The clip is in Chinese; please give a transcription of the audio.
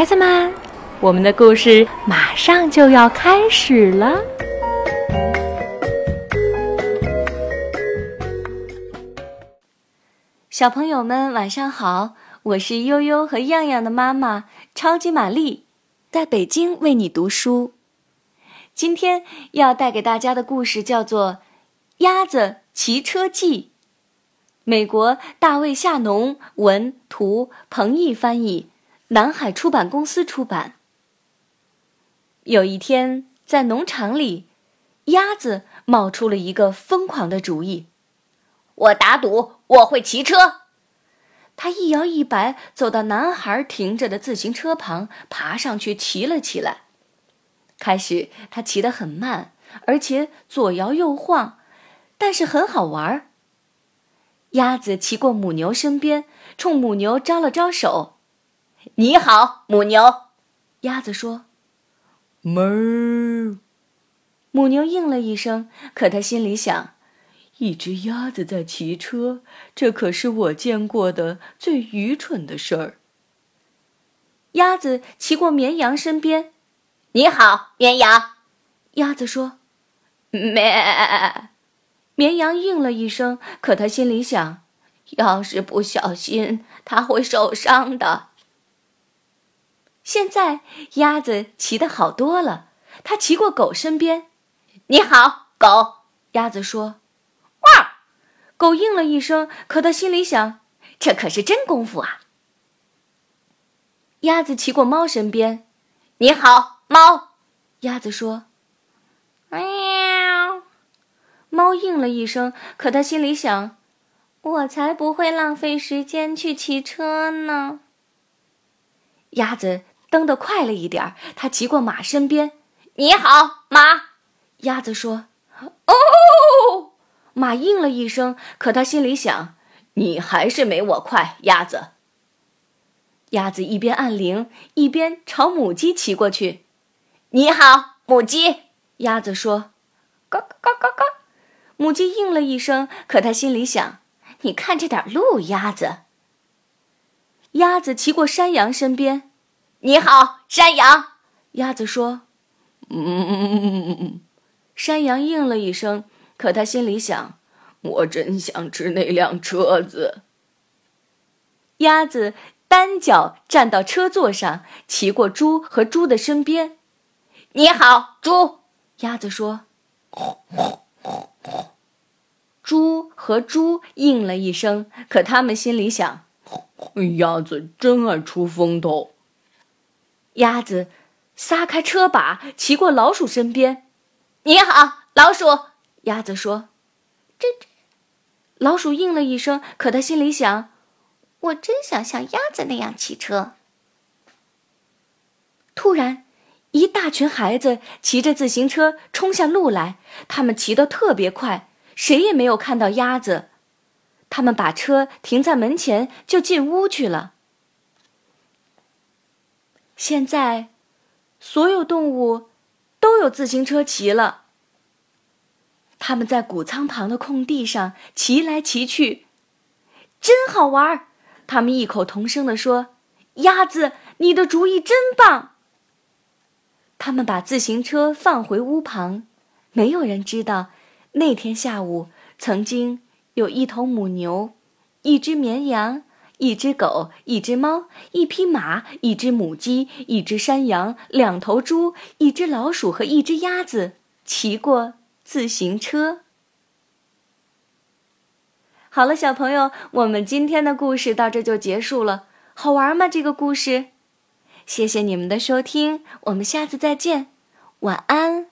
孩子们，我们的故事马上就要开始了。小朋友们，晚上好！我是悠悠和样样的妈妈，超级玛丽，在北京为你读书。今天要带给大家的故事叫做《鸭子骑车记》，美国大卫·夏农文图，彭毅翻译，南海出版公司出版。有一天，在农场里，鸭子冒出了一个疯狂的主意：“我打赌我会骑车。”他一摇一摆走到男孩停着的自行车旁，爬上去骑了起来。开始，他骑得很慢，而且左摇右晃，但是很好玩。鸭子骑过母牛身边，冲母牛招了招手：“你好，母牛。”鸭子说：“哞。”母牛应了一声，可它心里想：“一只鸭子在骑车，这可是我见过的最愚蠢的事儿。”鸭子骑过绵羊身边。你好，绵羊。鸭子说：“咩。”绵羊应了一声，可它心里想：“要是不小心，它会受伤的。”现在鸭子骑得好多了，它骑过狗身边。“你好，狗。”鸭子说。“汪！”狗应了一声，可它心里想：“这可是真功夫啊。”鸭子骑过猫身边。“你好。”猫，鸭子说：“喵。”猫应了一声，可他心里想：“我才不会浪费时间去骑车呢。”鸭子蹬得快了一点儿，它骑过马身边。“你好，马。”鸭子说。“哦！”马应了一声，可他心里想：“你还是没我快，鸭子。”鸭子一边按铃，一边朝母鸡骑过去。你好，母鸡。鸭子说：“嘎嘎嘎嘎。”母鸡应了一声，可它心里想：“你看着点路，鸭子。”鸭子骑过山羊身边。“你好，山羊。”鸭子说：“嗯。”山羊应了一声，可它心里想：“我真想吃那辆车子。”鸭子单脚站到车座上，骑过猪和猪的身边。你好，猪。鸭子说：“猪和猪应了一声，可他们心里想：鸭子真爱出风头。”鸭子撒开车把，骑过老鼠身边。“你好，老鼠。”鸭子说：“这这。”老鼠应了一声，可他心里想：我真想像鸭子那样骑车。突然。一大群孩子骑着自行车冲下路来，他们骑得特别快，谁也没有看到鸭子。他们把车停在门前，就进屋去了。现在，所有动物都有自行车骑了。他们在谷仓旁的空地上骑来骑去，真好玩儿。他们异口同声地说：“鸭子，你的主意真棒！”他们把自行车放回屋旁，没有人知道，那天下午曾经有一头母牛、一只绵羊、一只狗、一只猫、一匹马、一只母鸡、一只山羊、两头猪、一只老鼠和一只鸭子骑过自行车。好了，小朋友，我们今天的故事到这就结束了，好玩吗？这个故事。谢谢你们的收听，我们下次再见，晚安。